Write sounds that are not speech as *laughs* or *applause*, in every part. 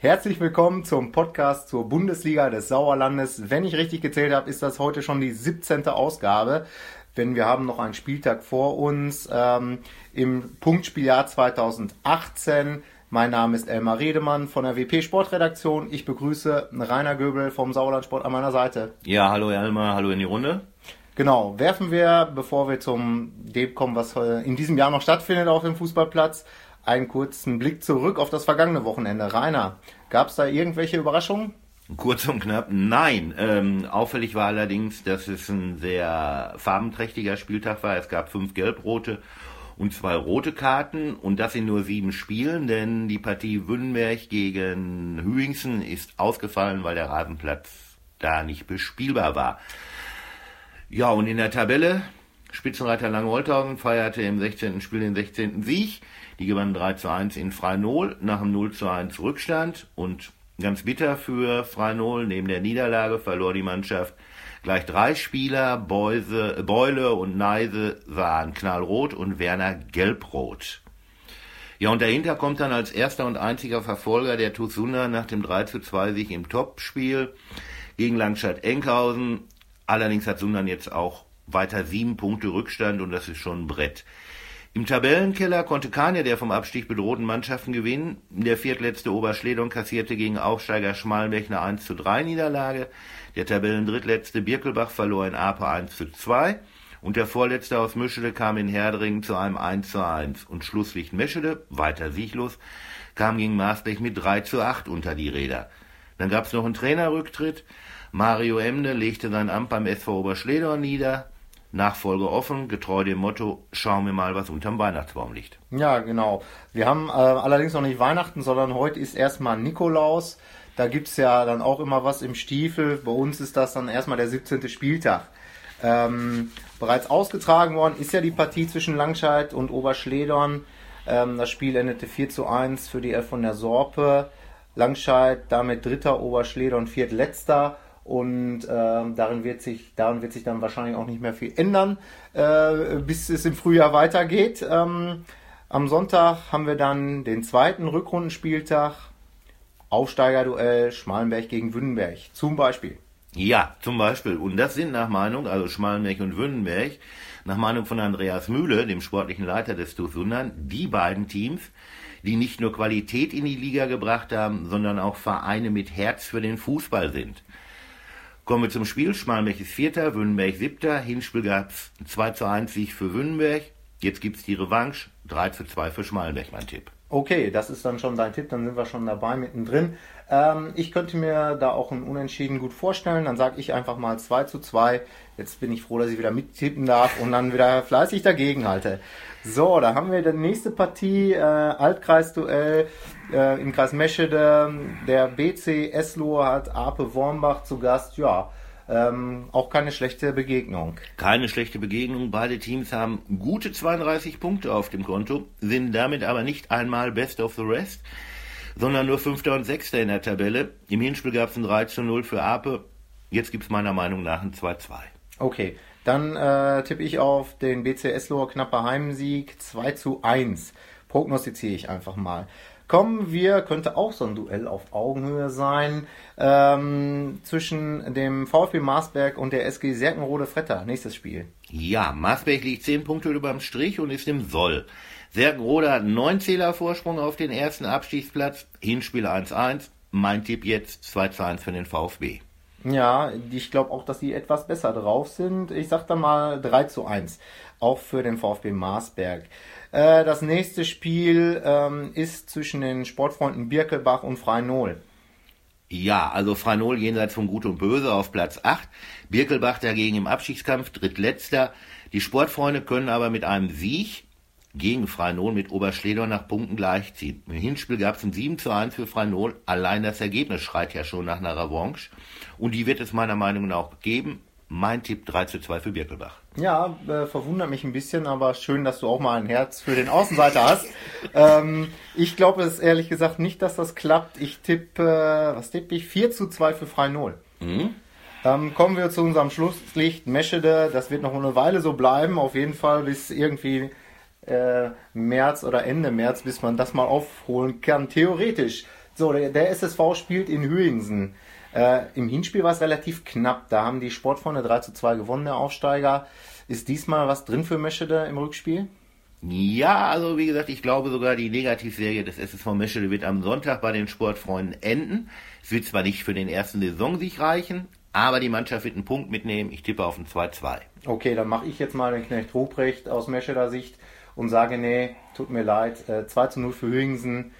Herzlich willkommen zum Podcast zur Bundesliga des Sauerlandes. Wenn ich richtig gezählt habe, ist das heute schon die 17. Ausgabe, denn wir haben noch einen Spieltag vor uns ähm, im Punktspieljahr 2018. Mein Name ist Elmar Redemann von der WP Sportredaktion. Ich begrüße Rainer Göbel vom Sauerlandsport an meiner Seite. Ja, hallo Elmar, hallo in die Runde. Genau, werfen wir, bevor wir zum dem kommen, was in diesem Jahr noch stattfindet auf dem Fußballplatz, einen kurzen Blick zurück auf das vergangene Wochenende. Rainer, gab es da irgendwelche Überraschungen? Kurz und knapp, nein. Ähm, auffällig war allerdings, dass es ein sehr farbenträchtiger Spieltag war. Es gab fünf gelb-rote und zwei rote Karten und das in nur sieben Spielen, denn die Partie Wünnenberg gegen Hüingsen ist ausgefallen, weil der Rasenplatz da nicht bespielbar war. Ja, und in der Tabelle, Spitzenreiter Langholthausen feierte im 16. Spiel den 16. Sieg. Die gewannen 3 zu 1 in Freinol nach einem 0 zu 1 Rückstand und ganz bitter für Freinol. Neben der Niederlage verlor die Mannschaft gleich drei Spieler. Beuse, Beule und Neise waren knallrot und Werner gelbrot. Ja, und dahinter kommt dann als erster und einziger Verfolger der Tusunda nach dem 3 zu 2 Sieg im Topspiel gegen Langstadt-Enkhausen. Allerdings hat Sundern jetzt auch weiter sieben Punkte Rückstand und das ist schon ein Brett. Im Tabellenkeller konnte keine der vom Abstieg bedrohten Mannschaften gewinnen. Der viertletzte Oberschledon kassierte gegen Aufsteiger Schmalenberg eine 1 zu 3 Niederlage. Der Tabellendrittletzte Birkelbach verlor in Ape 1 zu 2. Und der vorletzte aus Mischede kam in Herdringen zu einem 1 zu 1. Und Schlusslicht Meschede, weiter sieglos, kam gegen Maasbech mit 3 zu 8 unter die Räder. Dann gab es noch einen Trainerrücktritt. Mario Emne legte sein Amt beim SV Oberschledorn nieder. Nachfolge offen, getreu dem Motto, schauen wir mal, was unterm Weihnachtsbaum liegt. Ja, genau. Wir haben äh, allerdings noch nicht Weihnachten, sondern heute ist erstmal Nikolaus. Da gibt es ja dann auch immer was im Stiefel. Bei uns ist das dann erstmal der 17. Spieltag. Ähm, bereits ausgetragen worden ist ja die Partie zwischen Langscheid und Oberschledorn. Ähm, das Spiel endete 4 zu 1 für die Elf von der Sorpe. Langscheid damit dritter, Oberschledorn viertletzter und äh, darin, wird sich, darin wird sich dann wahrscheinlich auch nicht mehr viel ändern, äh, bis es im Frühjahr weitergeht. Ähm, am Sonntag haben wir dann den zweiten Rückrundenspieltag. Aufsteigerduell Schmalenberg gegen Wünnenberg zum Beispiel. Ja, zum Beispiel. Und das sind nach Meinung, also Schmalenberg und Wünnenberg, nach Meinung von Andreas Mühle, dem sportlichen Leiter des TuS Sundern, die beiden Teams, die nicht nur Qualität in die Liga gebracht haben, sondern auch Vereine mit Herz für den Fußball sind. Kommen wir zum Spiel. Schmalenberg ist Vierter, Wünnenberg Siebter. Hinspiel gab es 2 zu 1 Sieg für Wünnenberg. Jetzt gibt es die Revanche. 3 zu 2 für Schmalenberg, mein Tipp. Okay, das ist dann schon dein Tipp, dann sind wir schon dabei mittendrin. Ähm, ich könnte mir da auch ein Unentschieden gut vorstellen. Dann sage ich einfach mal 2 zu 2. Jetzt bin ich froh, dass ich wieder mittippen darf und dann wieder fleißig dagegen halte. So, da haben wir die nächste Partie, äh, Altkreisduell äh, im Kreis Meschede. Der BC Eslohe hat Ape Wormbach zu Gast. Ja, ähm, auch keine schlechte Begegnung. Keine schlechte Begegnung. Beide Teams haben gute 32 Punkte auf dem Konto, sind damit aber nicht einmal Best of the Rest, sondern nur Fünfter und Sechster in der Tabelle. Im Hinspiel gab es ein 3 zu 0 für Ape. Jetzt gibt es meiner Meinung nach ein 2-2. Okay, dann äh, tippe ich auf den BC Eslohe knapper Heimsieg 2 zu 1. Prognostiziere ich einfach mal. Kommen wir, könnte auch so ein Duell auf Augenhöhe sein, ähm, zwischen dem VfB Marsberg und der SG Serkenrode Fretter. Nächstes Spiel. Ja, Marsberg liegt 10 Punkte über dem Strich und ist im Soll. Serkenrode hat 9 Zähler Vorsprung auf den ersten Abstiegsplatz. Hinspiel 1-1. Mein Tipp jetzt 2-1 für den VfB. Ja, ich glaube auch, dass sie etwas besser drauf sind. Ich sag dann mal 3 zu 1. Auch für den VfB Marsberg. Äh, das nächste Spiel ähm, ist zwischen den Sportfreunden Birkelbach und Freinol. Ja, also Freinol jenseits von Gut und Böse auf Platz 8. Birkelbach dagegen im Abstiegskampf drittletzter. Die Sportfreunde können aber mit einem Sieg gegen Freinol mit Oberschleder nach Punkten gleichziehen. Im Hinspiel gab es ein 7 zu 1 für Freinol. Allein das Ergebnis schreit ja schon nach einer Revanche. Und die wird es meiner Meinung nach geben. Mein Tipp 3 zu 2 für Birkelbach. Ja, äh, verwundert mich ein bisschen, aber schön, dass du auch mal ein Herz für den Außenseiter hast. *laughs* ähm, ich glaube es ehrlich gesagt nicht, dass das klappt. Ich tippe, äh, was tippe ich? 4 zu 2 für Freinol. Mhm. Ähm, kommen wir zu unserem Schlusslicht Meschede. Das wird noch eine Weile so bleiben, auf jeden Fall bis irgendwie äh, März oder Ende März, bis man das mal aufholen kann. Theoretisch So, der, der SSV spielt in Hüingsen. Äh, Im Hinspiel war es relativ knapp. Da haben die Sportfreunde 3 zu 2 gewonnen, der Aufsteiger. Ist diesmal was drin für Meschede im Rückspiel? Ja, also wie gesagt, ich glaube sogar die Negativserie des SSV Meschede wird am Sonntag bei den Sportfreunden enden. Es wird zwar nicht für den ersten Saisonsieg reichen, aber die Mannschaft wird einen Punkt mitnehmen. Ich tippe auf ein 2-2. Okay, dann mache ich jetzt mal den Knecht Ruprecht aus Mescheder Sicht und sage, nee, tut mir leid, äh, 2 zu 0 für Hüingsen.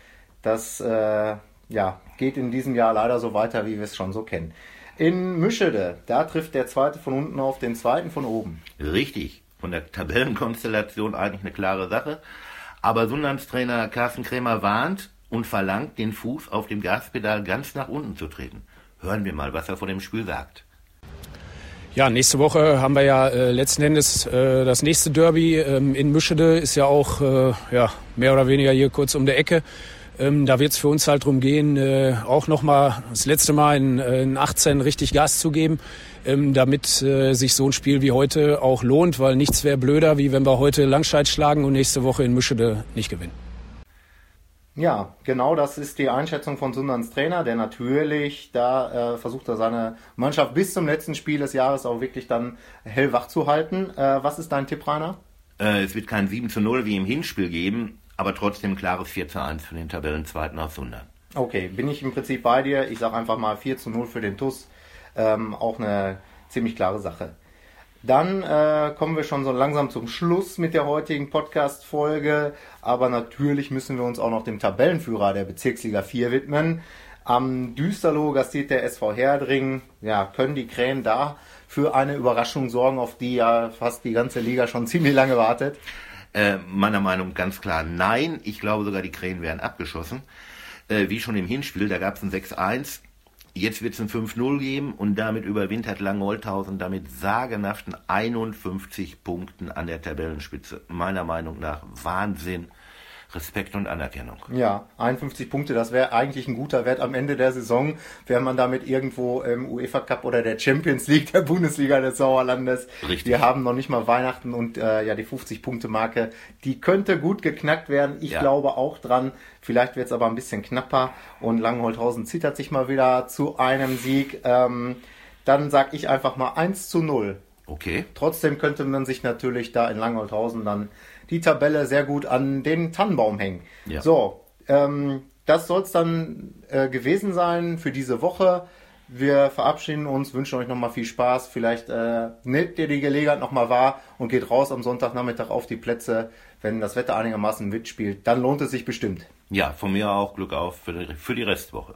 Das äh, ja, geht in diesem Jahr leider so weiter, wie wir es schon so kennen. In Mischede, da trifft der zweite von unten auf den zweiten von oben. Richtig. Von der Tabellenkonstellation eigentlich eine klare Sache. Aber Sundlandstrainer Carsten Krämer warnt und verlangt, den Fuß auf dem Gaspedal ganz nach unten zu treten. Hören wir mal, was er vor dem Spiel sagt. Ja, nächste Woche haben wir ja äh, letzten Endes äh, das nächste Derby ähm, in Mischede. Ist ja auch äh, ja, mehr oder weniger hier kurz um der Ecke. Ähm, da wird es für uns halt darum gehen, äh, auch nochmal das letzte Mal in, äh, in 18 richtig Gas zu geben, ähm, damit äh, sich so ein Spiel wie heute auch lohnt, weil nichts wäre blöder, wie wenn wir heute Langscheid schlagen und nächste Woche in Mischede nicht gewinnen. Ja, genau das ist die Einschätzung von Sundans Trainer, der natürlich da äh, versucht, er seine Mannschaft bis zum letzten Spiel des Jahres auch wirklich dann hellwach zu halten. Äh, was ist dein Tipp, Rainer? Äh, es wird kein 7 zu 0 wie im Hinspiel geben, aber trotzdem klares 4 zu 1 für den Tabellenzweiten aus Sundern. Okay, bin ich im Prinzip bei dir. Ich sage einfach mal 4 zu 0 für den TUS. Ähm, auch eine ziemlich klare Sache. Dann äh, kommen wir schon so langsam zum Schluss mit der heutigen Podcast-Folge. Aber natürlich müssen wir uns auch noch dem Tabellenführer der Bezirksliga 4 widmen. Am Düsterloh gastiert der SV Herdring. Ja, können die Krähen da für eine Überraschung sorgen, auf die ja fast die ganze Liga schon ziemlich lange wartet? Äh, meiner Meinung ganz klar nein. Ich glaube sogar, die Krähen werden abgeschossen. Äh, wie schon im Hinspiel, da gab es ein 6-1. Jetzt wird es ein 5-0 geben und damit überwintert Langholthausen damit sagenhaften 51 Punkten an der Tabellenspitze. Meiner Meinung nach Wahnsinn. Respekt und Anerkennung. Ja, 51 Punkte, das wäre eigentlich ein guter Wert am Ende der Saison, wäre man damit irgendwo im UEFA Cup oder der Champions League der Bundesliga des Sauerlandes. Richtig. Wir haben noch nicht mal Weihnachten und äh, ja, die 50 Punkte Marke, die könnte gut geknackt werden. Ich ja. glaube auch dran. Vielleicht wird es aber ein bisschen knapper und Langenholthausen zittert sich mal wieder zu einem Sieg. Ähm, dann sag ich einfach mal 1 zu 0. Okay. Trotzdem könnte man sich natürlich da in Langenholthausen dann die Tabelle sehr gut an den Tannenbaum hängen. Ja. So, ähm, das soll es dann äh, gewesen sein für diese Woche. Wir verabschieden uns, wünschen euch nochmal viel Spaß. Vielleicht äh, nehmt ihr die Gelegenheit nochmal wahr und geht raus am Sonntagnachmittag auf die Plätze, wenn das Wetter einigermaßen mitspielt. Dann lohnt es sich bestimmt. Ja, von mir auch Glück auf für die, für die Restwoche.